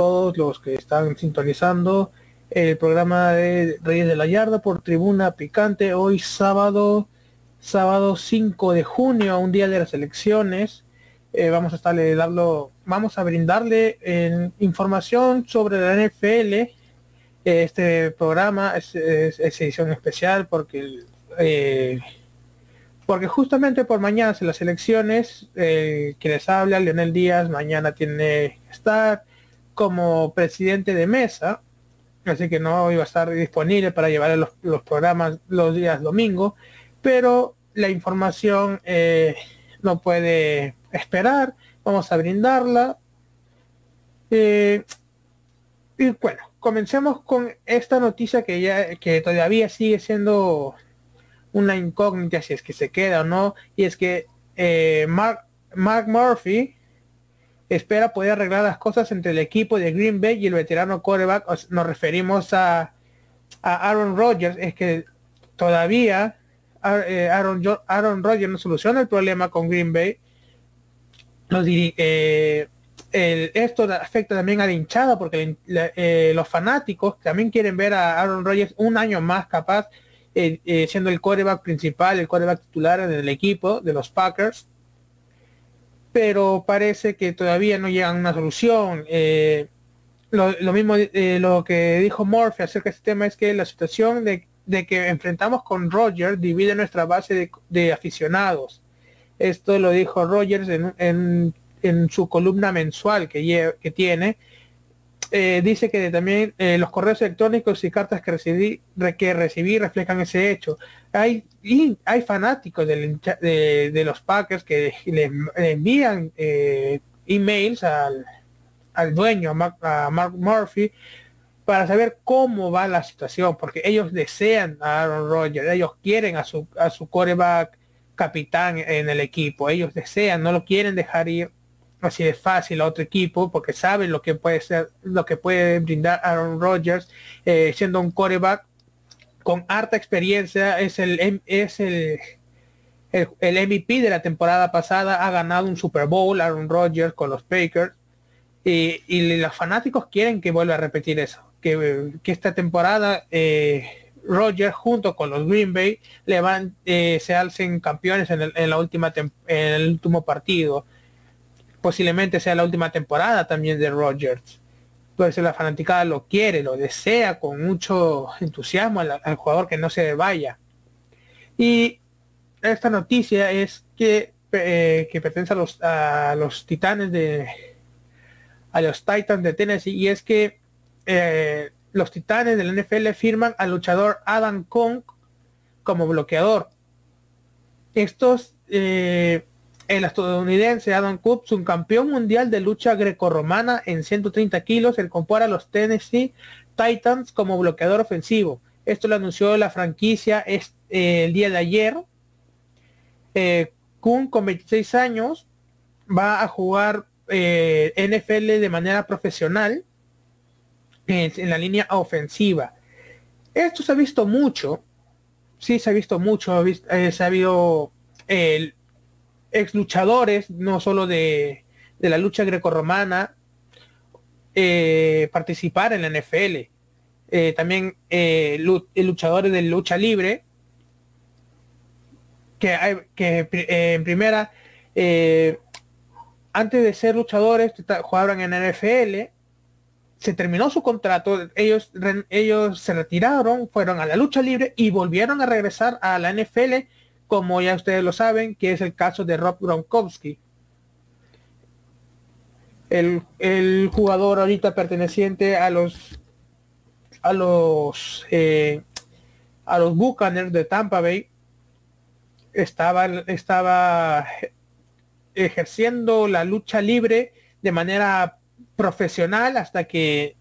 todos los que están sintonizando el programa de Reyes de la Yarda por Tribuna Picante hoy sábado sábado 5 de junio, un día de las elecciones. Eh, vamos a estarle dando, vamos a brindarle información sobre la NFL. este programa es, edición especial porque eh, porque justamente por mañana en las elecciones, eh, que les habla, Leonel Díaz, mañana tiene estar como presidente de mesa, así que no iba a estar disponible para llevar los, los programas los días domingo, pero la información eh, no puede esperar, vamos a brindarla. Eh, y bueno, comencemos con esta noticia que ya que todavía sigue siendo una incógnita si es que se queda o no, y es que eh, Mark, Mark Murphy espera poder arreglar las cosas entre el equipo de Green Bay y el veterano quarterback. Nos referimos a, a Aaron Rodgers, es que todavía eh, Aaron, Aaron Rodgers no soluciona el problema con Green Bay. Eh, esto afecta también a la hinchada porque los fanáticos también quieren ver a Aaron Rodgers un año más capaz eh, eh, siendo el coreback principal, el coreback titular en el equipo de los Packers. Pero parece que todavía no llegan a una solución. Eh, lo, mismo lo que dijo Murphy acerca de este tema es que la situación de, que enfrentamos con Rogers divide nuestra base de, aficionados. Esto lo dijo Rogers en, su columna mensual que tiene eh, dice que también eh, los correos electrónicos y cartas que recibí, que recibí reflejan ese hecho. Hay, hay fanáticos de, los Packers que le, envían eh, emails al, dueño, a Mark, Murphy, para saber cómo va la situación, porque ellos desean a Aaron Rodgers, ellos quieren a su, a su coreback capitán en el equipo, ellos desean, no lo quieren dejar ir así de fácil a otro equipo porque saben lo que puede ser, lo que puede brindar Aaron Rodgers eh, siendo un coreback con harta experiencia, es el es el, el, MVP de la temporada pasada, ha ganado un Super Bowl Aaron Rodgers con los Packers y, y los fanáticos quieren que vuelva a repetir eso, que, que esta temporada eh, Rodgers junto con los Green Bay le van, eh, se alcen campeones en, el, en la última en el último partido posiblemente sea la última temporada también de Rodgers. Pues la fanaticada lo quiere, lo desea con mucho entusiasmo al, jugador que no se vaya. Y esta noticia es que, eh, que pertenece a los, a los titanes de a los Titans de Tennessee y es que eh, los titanes del NFL firman al luchador Adam Kong como bloqueador. Estos eh, el estadounidense Adam Coops, un campeón mundial de lucha grecorromana en 130 kilos, el compara a los Tennessee Titans como bloqueador ofensivo. Esto lo anunció la franquicia eh, el día de ayer. Eh, con 26 años va a jugar eh, NFL de manera profesional en, la línea ofensiva. Esto se ha visto mucho, sí se ha visto mucho, se ha habido ex luchadores, no solo de, la lucha grecorromana, eh, participar en la NFL. Eh, también eh, luchadores de lucha libre, que, hay, que en primera, antes de ser luchadores, jugaban en la NFL, se terminó su contrato, ellos, ellos se retiraron, fueron a la lucha libre y volvieron a regresar a la NFL como ya ustedes lo saben, que es el caso de Rob Gronkowski. El, jugador ahorita perteneciente a los a los eh, a los Buccaneers de Tampa Bay estaba estaba ejerciendo la lucha libre de manera profesional hasta que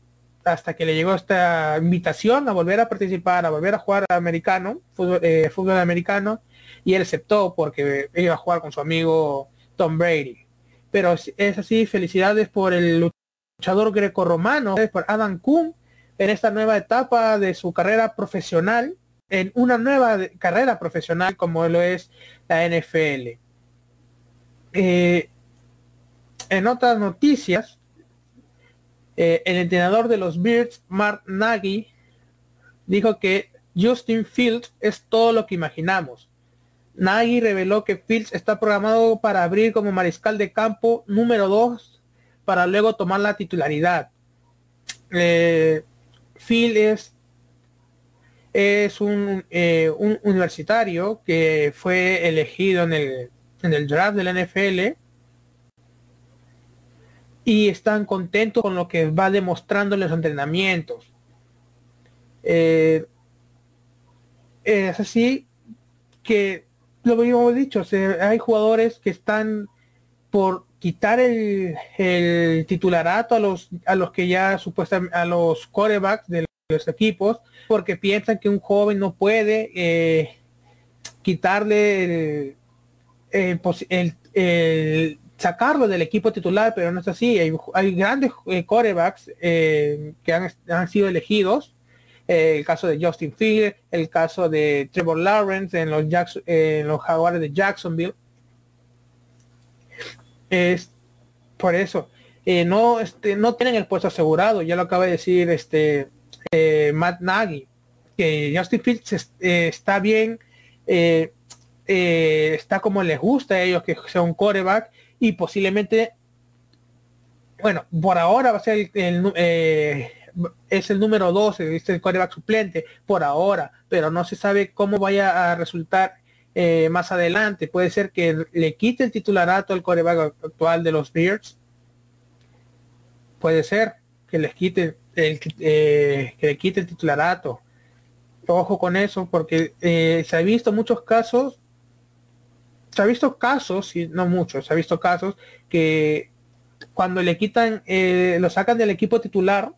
hasta que le llegó esta invitación a volver a participar, a volver a jugar americano, fútbol, eh, fútbol americano, y él aceptó porque iba a jugar con su amigo Tom Brady. Pero es así, felicidades por el luchador grecorromano, por Adam Kuhn, en esta nueva etapa de su carrera profesional, en una nueva carrera profesional como lo es la NFL. Eh, en otras noticias, el entrenador de los Beards, Mark Nagy, dijo que Justin Fields es todo lo que imaginamos. Nagy reveló que Fields está programado para abrir como mariscal de campo número 2 para luego tomar la titularidad. Eh, Fields es, un, eh, un, universitario que fue elegido en el, en el draft de la NFL y están contentos con lo que va demostrando en los entrenamientos. Eh, es así que lo habíamos dicho, hay jugadores que están por quitar el, el, titularato a los a los que ya supuestamente a los corebacks de los equipos porque piensan que un joven no puede eh, quitarle el, el, sacarlo del equipo titular pero no es así. Hay, grandes eh, corebacks eh, que han, han sido elegidos el caso de Justin Field, el caso de Trevor Lawrence en los, en los Jaguares de Jacksonville. Es por eso. Eh, no, este, no tienen el puesto asegurado, ya lo acaba de decir este eh, Matt Nagy, que Justin Fields eh, está bien, está como les gusta a ellos que sea un coreback y posiblemente, bueno, por ahora va a ser el, es el número 12, es el coreback suplente por ahora, pero no se sabe cómo vaya a resultar eh, más adelante. Puede ser que le quite el titularato al coreback actual de los Bears. Puede ser que les quite el, eh, que le quite el titularato. Ojo con eso, porque eh, se ha visto muchos casos, se ha visto casos, y no muchos, se ha visto casos que cuando le quitan, lo sacan del equipo titular,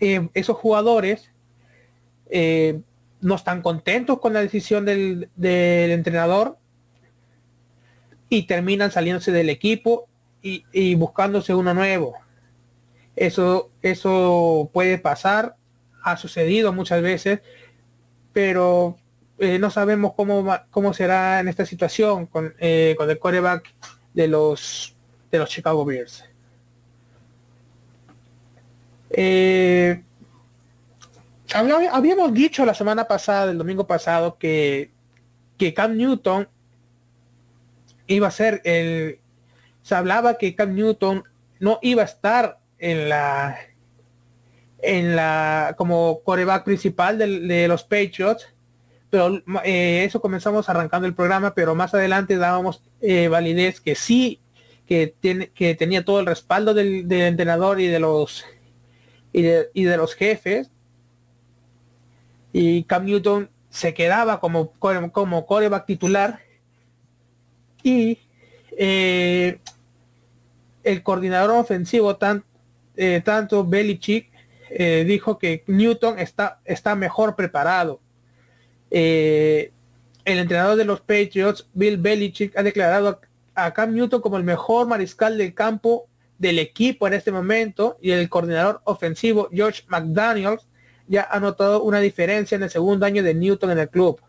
eh, esos jugadores eh, no están contentos con la decisión del, entrenador y terminan saliéndose del equipo y, buscándose uno nuevo. Eso, eso puede pasar, ha sucedido muchas veces, pero eh, no sabemos cómo, cómo será en esta situación con, con el coreback de los, de los Chicago Bears. Eh, habíamos dicho la semana pasada, el domingo pasado, que, que Cam Newton iba a ser el... Se hablaba que Cam Newton no iba a estar en la en la como coreback principal de, los Patriots pero eh, eso comenzamos arrancando el programa pero más adelante dábamos eh, validez que sí que tiene que tenía todo el respaldo del, del entrenador y de los y de, los jefes. Y Cam Newton se quedaba como, como coreback titular. Y eh, el coordinador ofensivo, tan, eh, tanto Belichick, eh, dijo que Newton está, está mejor preparado. el entrenador de los Patriots, Bill Belichick, ha declarado a Cam Newton como el mejor mariscal del campo del equipo en este momento y el coordinador ofensivo George McDaniels ya ha notado una diferencia en el segundo año de Newton en el club.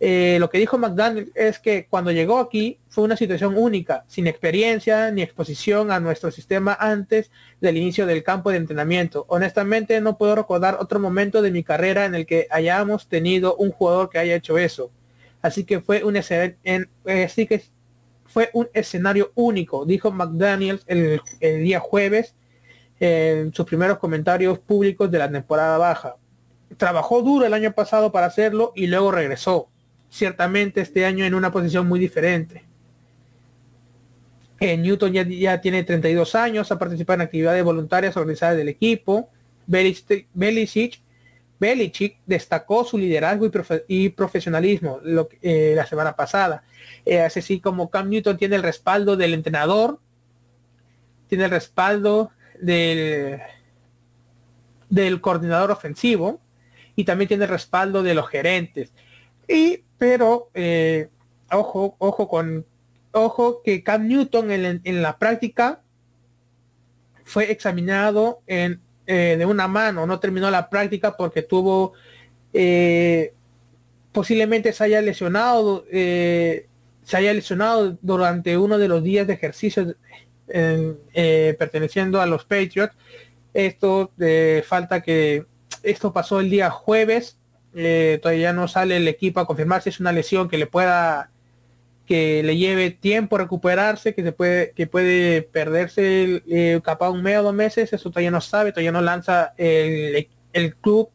Eh, lo que dijo McDaniels es que cuando llegó aquí fue una situación única, sin experiencia ni exposición a nuestro sistema antes del inicio del campo de entrenamiento. Honestamente no puedo recordar otro momento de mi carrera en el que hayamos tenido un jugador que haya hecho eso. Así que fue un excelente, eh, así que fue un escenario único, dijo McDaniels el, día jueves en sus primeros comentarios públicos de la temporada baja. Trabajó duro el año pasado para hacerlo y luego regresó. Ciertamente este año en una posición muy diferente. Eh, Newton ya, tiene 32 años, ha participado en actividades voluntarias organizadas del equipo. Belichick, Belichick destacó su liderazgo y, profesionalismo eh, la semana pasada eh, así como Cam Newton tiene el respaldo del entrenador, tiene el respaldo del, del coordinador ofensivo y también tiene el respaldo de los gerentes. Y, pero, eh, ojo, ojo con, ojo que Cam Newton en, la práctica fue examinado en, eh, de una mano, no terminó la práctica porque tuvo, posiblemente se haya lesionado se haya lesionado durante uno de los días de ejercicio eh, perteneciendo a los Patriots. Esto falta que esto pasó el día jueves. Eh, todavía no sale el equipo a confirmar si es una lesión que le pueda que le lleve tiempo recuperarse, que se puede, que puede perderse eh, capaz un mes o dos meses, eso todavía no sabe, todavía no lanza el, el club,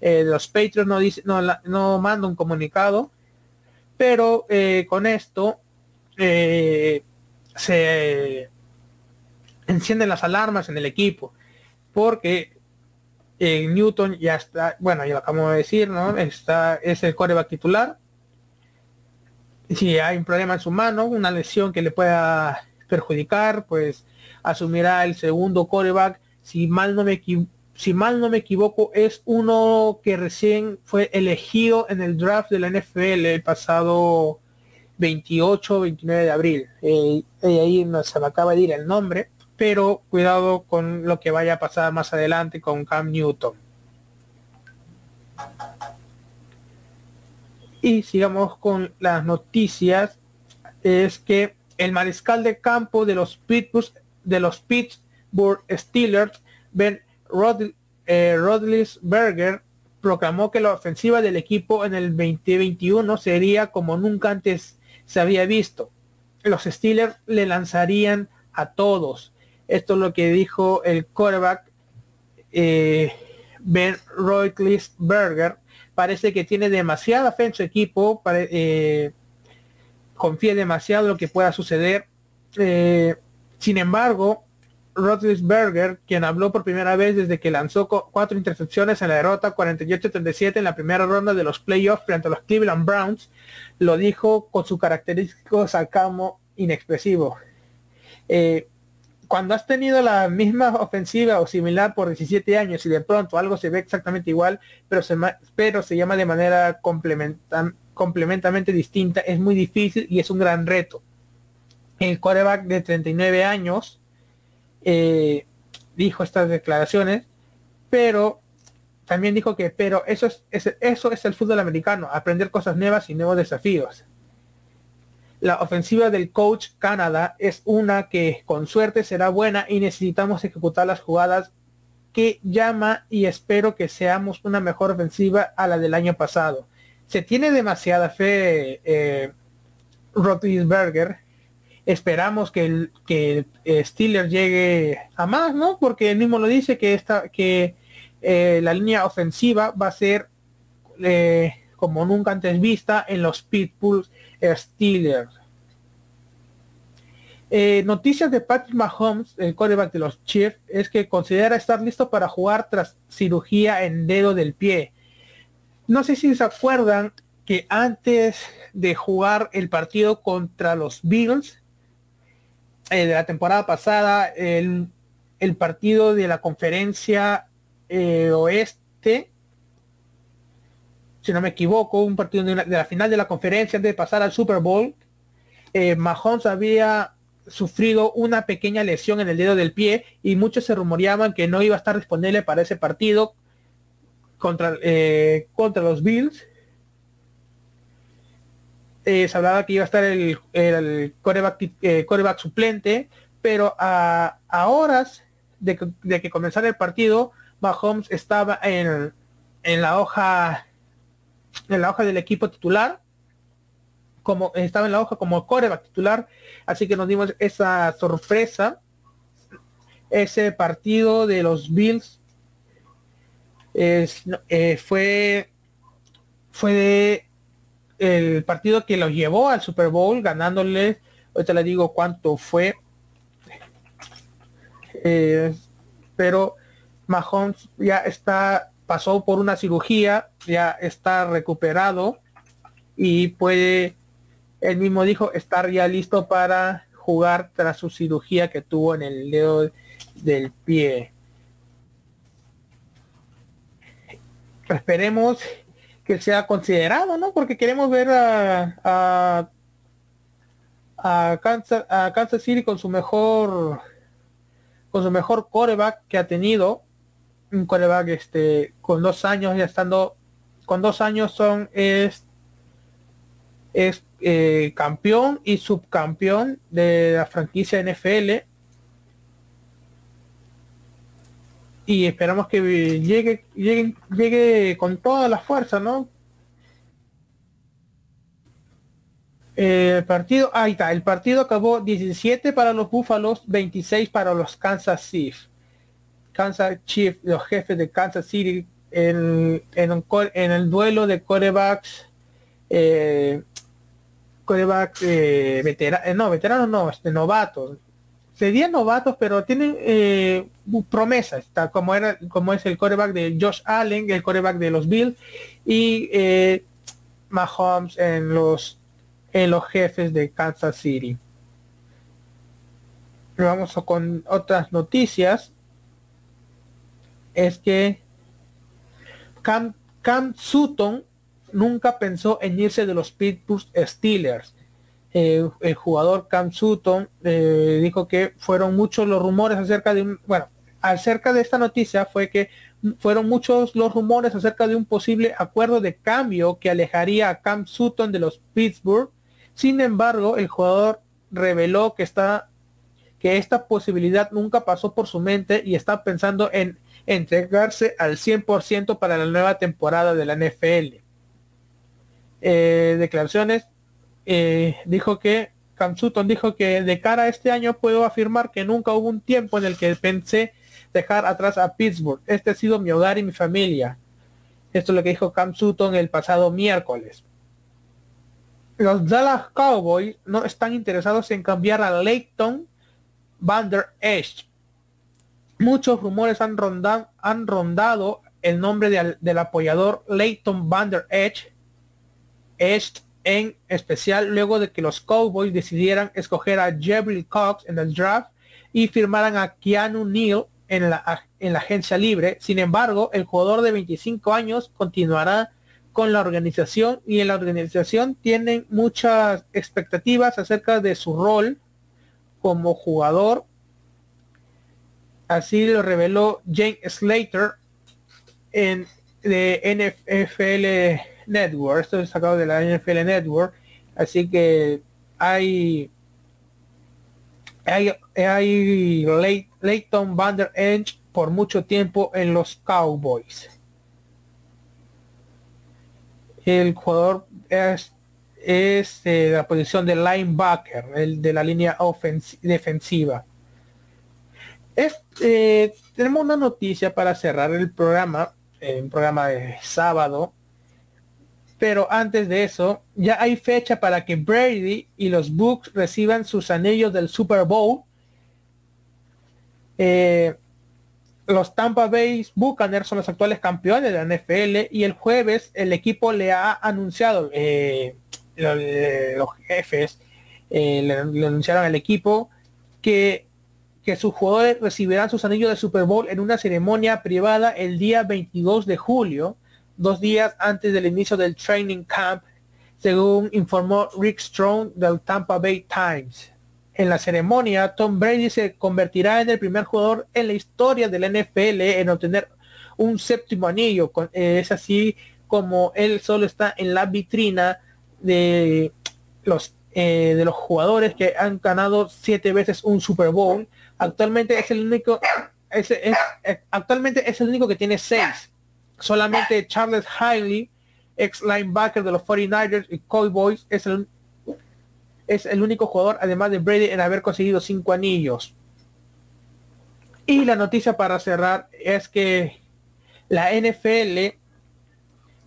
eh, los Patriots no dice, no, no manda un comunicado, pero eh, con esto se encienden las alarmas en el equipo, porque Newton ya está, bueno, ya lo acabo de decir, ¿no? Está, es el coreback titular, si hay un problema en su mano, una lesión que le pueda perjudicar, pues asumirá el segundo coreback. Si mal no me si mal no me equivoco, es uno que recién fue elegido en el draft de la NFL el pasado 28 29 de abril. Eh, ahí no se me acaba de ir el nombre, pero cuidado con lo que vaya a pasar más adelante con Cam Newton. Y sigamos con las noticias. Es que el mariscal de campo de los Pittsburgh, de los Pittsburgh Steelers, Ben eh, Rodlisberger, proclamó que la ofensiva del equipo en el 2021 sería como nunca antes se había visto. Los Steelers le lanzarían a todos. Esto es lo que dijo el quarterback eh, Ben Roethlisberger parece que tiene demasiada fe en su equipo, eh, confía demasiado en lo que pueda suceder. Eh, sin embargo, Berger, quien habló por primera vez desde que lanzó cuatro intercepciones en la derrota 48-37 en la primera ronda de los playoffs frente a los Cleveland Browns, lo dijo con su característico sacamo inexpresivo. Eh, cuando has tenido la misma ofensiva o similar por 17 años y de pronto algo se ve exactamente igual, pero se, pero se llama de manera complementamente distinta, es muy difícil y es un gran reto. El quarterback de 39 años eh, dijo estas declaraciones, pero también dijo que, pero eso es, eso es el fútbol americano, aprender cosas nuevas y nuevos desafíos. La ofensiva del coach Canadá es una que con suerte será buena y necesitamos ejecutar las jugadas que llama y espero que seamos una mejor ofensiva a la del año pasado. Se tiene demasiada fe eh, Berger. Esperamos que el que eh, Steeler llegue a más, ¿no? Porque él mismo lo dice que esta que eh, la línea ofensiva va a ser eh, como nunca antes vista en los Pitbulls Steelers. Eh, noticias de Patrick Mahomes, el quarterback de los Chiefs, es que considera estar listo para jugar tras cirugía en dedo del pie. No sé si se acuerdan que antes de jugar el partido contra los Bills eh, de la temporada pasada, el, partido de la conferencia eh, oeste, si no me equivoco, un partido de, la final de la conferencia antes de pasar al Super Bowl, eh, Mahomes había sufrido una pequeña lesión en el dedo del pie y muchos se rumoreaban que no iba a estar disponible para ese partido contra, eh, contra los Bills. Eh, se hablaba que iba a estar el, el coreback, suplente, pero a, horas de de que comenzara el partido, Mahomes estaba en, en la hoja en la hoja del equipo titular, como estaba en la hoja como coreback titular, así que nos dimos esa sorpresa. Ese partido de los Bills es, eh, fue fue de el partido que los llevó al Super Bowl ganándole ahorita le digo cuánto fue eh, pero Mahomes ya está pasó por una cirugía, ya está recuperado y puede, él mismo dijo, estar ya listo para jugar tras su cirugía que tuvo en el dedo del pie. Esperemos que sea considerado, ¿no? Porque queremos ver a, a, a, Kansas, a Kansas City con su mejor con su mejor coreback que ha tenido un coreback este, con dos años ya estando, con dos años son es, es eh, campeón y subcampeón de la franquicia NFL. Y esperamos que llegue, llegue con toda la fuerza, ¿no? El partido, ahí está, el partido acabó 17 para los Búfalos, 26 para los Kansas Chiefs. Kansas Chiefs, los jefes de Kansas City en, en, el duelo de corebacks, eh, corebacks eh, veteranos, eh, no, veteranos no, este, novatos. Serían novatos, pero tienen eh, promesas, como, era, como es el coreback de Josh Allen, el coreback de los Bills, y eh, Mahomes en los en los jefes de Kansas City. Vamos con otras noticias. Es que Cam, Sutton nunca pensó en irse de los Pittsburgh Steelers. Eh, el jugador Cam Sutton eh, dijo que fueron muchos los rumores acerca de un, bueno, acerca de esta noticia fue que fueron muchos los rumores acerca de un posible acuerdo de cambio que alejaría a Cam Sutton de los Pittsburgh sin embargo, el jugador reveló que está que esta posibilidad nunca pasó por su mente y está pensando en entregarse al 100% para la nueva temporada de la NFL. Eh, declaraciones eh, dijo que Cam Sutton dijo que de cara a este año puedo afirmar que nunca hubo un tiempo en el que pensé dejar atrás a Pittsburgh. Este ha sido mi hogar y mi familia. Esto es lo que dijo Cam Sutton el pasado miércoles los Dallas Cowboys no están interesados en cambiar a Leighton Van Der Esch. Muchos rumores han, rondado el nombre del apoyador Leighton Van Der Esch, en especial luego de que los Cowboys decidieran escoger a Jebril Cox en el draft y firmaran a Keanu Neal en la, en la agencia libre. Sin embargo, el jugador de 25 años continuará con la organización y en la organización tienen muchas expectativas acerca de su rol como jugador. Así lo reveló Jane Slater en de NFL Network. Esto es sacado de la NFL Network. Así que hay hay, hay Leighton Van Der Ench por mucho tiempo en los Cowboys el jugador es, es eh, la posición de linebacker, el de la línea defensiva. Eh, tenemos una noticia para cerrar el programa, eh, un programa de sábado. Pero antes de eso, ya hay fecha para que Brady y los Bucks reciban sus anillos del Super Bowl. Eh, los Tampa Bay Buccaneers son los actuales campeones de la NFL y el jueves el equipo le ha anunciado, eh, los, jefes le, anunciaron al equipo que, que sus jugadores recibirán sus anillos de Super Bowl en una ceremonia privada el día 22 de julio, dos días antes del inicio del training camp, según informó Rick Strong del Tampa Bay Times en la ceremonia, Tom Brady se convertirá en el primer jugador en la historia de la NFL en obtener un séptimo anillo. Eh, es así como él solo está en la vitrina de los eh, de los jugadores que han ganado siete veces un Super Bowl. Actualmente es el único, actualmente es el único que tiene seis. Solamente Charles Hiley, ex linebacker de los 49ers y Cowboys, es el es el único jugador, además de Brady, en haber conseguido cinco anillos. Y la noticia para cerrar es que la NFL,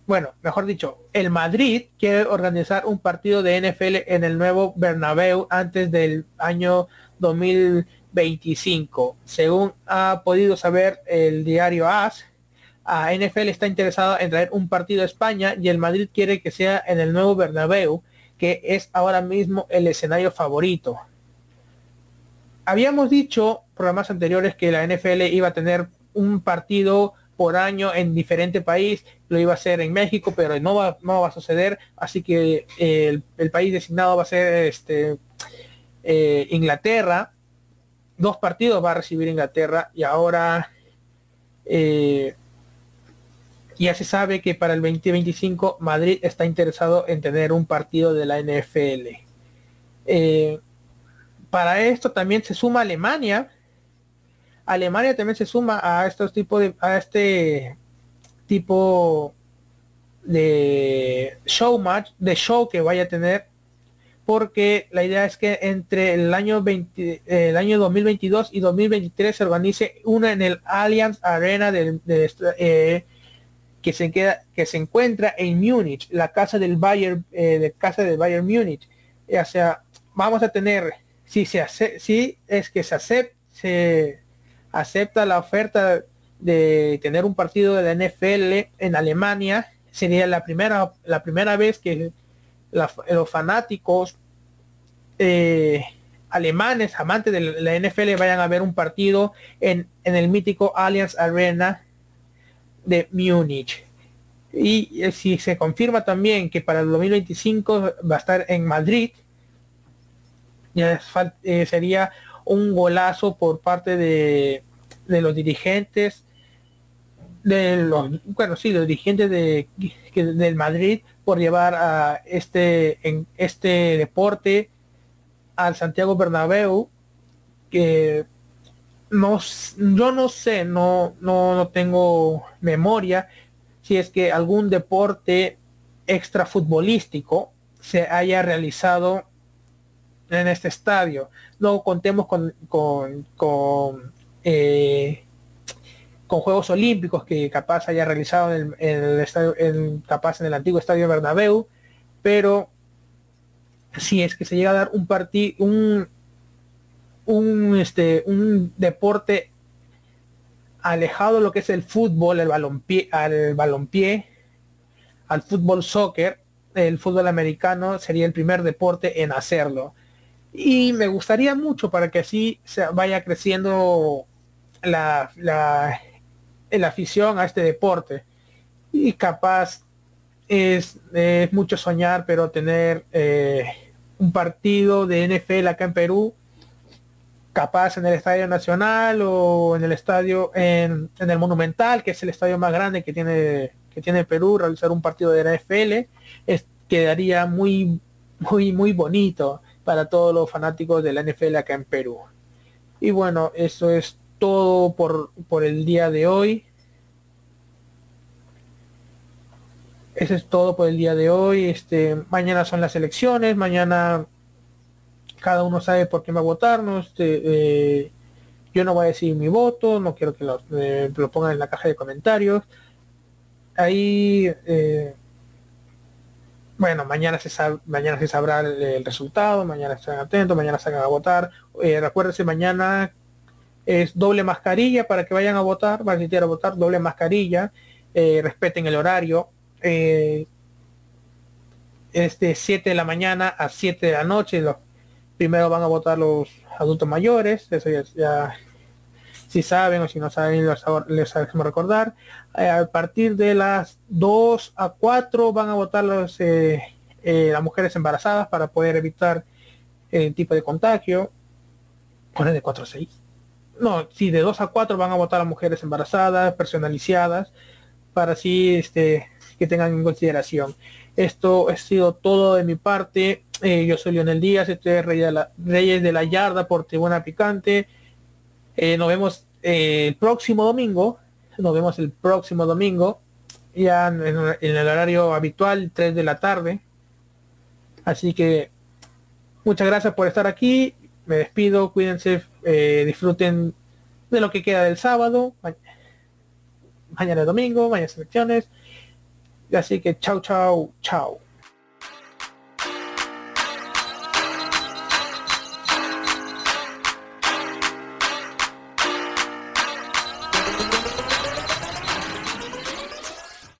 bueno, mejor dicho, el Madrid quiere organizar un partido de NFL en el nuevo Bernabéu antes del año 2025. Según ha podido saber el diario AS, a NFL está interesado en traer un partido a España y el Madrid quiere que sea en el nuevo Bernabéu que es ahora mismo el escenario favorito. Habíamos dicho programas anteriores que la NFL iba a tener un partido por año en diferente país, lo iba a hacer en México, pero no va, no va a suceder, así que eh, el, país designado va a ser este eh, Inglaterra, dos partidos va a recibir Inglaterra y ahora eh, ya se sabe que para el 2025 Madrid está interesado en tener un partido de la NFL. Eh, para esto también se suma Alemania. Alemania también se suma a estos tipos de, a este tipo de show match, de show que vaya a tener, porque la idea es que entre el año 20, el año 2022 y 2023 se organice una en el Allianz Arena de, eh, que se queda, que se encuentra en Múnich, la casa del Bayern, eh, casa del Bayern Múnich. O sea, vamos a tener, si se hace, si es que se acepta, se acepta la oferta de tener un partido de la NFL en Alemania, sería la primera, la primera vez que los fanáticos eh, alemanes, amantes de la NFL, vayan a ver un partido en, en el mítico Allianz Arena de Múnich. Y eh, si se confirma también que para el 2025 va a estar en Madrid, ya eh, sería un golazo por parte de, de los dirigentes de los bueno sí los dirigentes de, del Madrid por llevar a este en este deporte al Santiago Bernabéu que no yo no sé no no no tengo memoria si es que algún deporte extra futbolístico se haya realizado en este estadio. No contemos con con, con eh, con Juegos Olímpicos que capaz haya realizado en el, estadio, en, capaz en el antiguo estadio Bernabéu, pero si es que se llega a dar un partido, un, un, este, un deporte alejado de lo que es el fútbol, el balompié, al balompié, al fútbol soccer, el fútbol americano sería el primer deporte en hacerlo. Y me gustaría mucho para que así se vaya creciendo la, la, la afición a este deporte. Y capaz es, mucho soñar, pero tener eh, un partido de NFL acá en Perú, capaz en el Estadio Nacional o en el estadio, en, el Monumental, que es el estadio más grande que tiene, que tiene Perú, realizar un partido de NFL, es, quedaría muy, muy, muy bonito para todos los fanáticos de la NFL acá en Perú. Y bueno, eso es todo por, por el día de hoy. Eso es todo por el día de hoy. Este, mañana son las elecciones, mañana cada uno sabe por qué va a votar. ¿no? Este, eh, yo no voy a decir mi voto, no quiero que lo, eh, pongan en la caja de comentarios. Ahí, eh, bueno, mañana se, mañana se sabrá el, resultado, mañana estén atentos, mañana salgan a votar. recuérdense, mañana es doble mascarilla para que vayan a votar, van a votar, doble mascarilla, eh, respeten el horario, eh, es de 7 de la mañana a 7 de la noche, los primero van a votar los adultos mayores, eso ya, si saben o si no saben les, les recordar, eh, a partir de las 2 a 4 van a votar los, las mujeres embarazadas para poder evitar el tipo de contagio, poner de 4 a 6 no, si de 2 a 4 van a votar a mujeres embarazadas, personalizadas, para así este, que tengan en consideración. Esto ha sido todo de mi parte. Eh, yo soy Lionel Díaz, estoy de Reyes de la Yarda por Tribuna Picante. Eh, nos vemos eh, el próximo domingo. Nos vemos el próximo domingo, ya en, en, el horario habitual, 3 de la tarde. Así que muchas gracias por estar aquí me despido, cuídense, eh, disfruten de lo que queda del sábado, mañana domingo, mañana selecciones. Así que chao, chao, chao.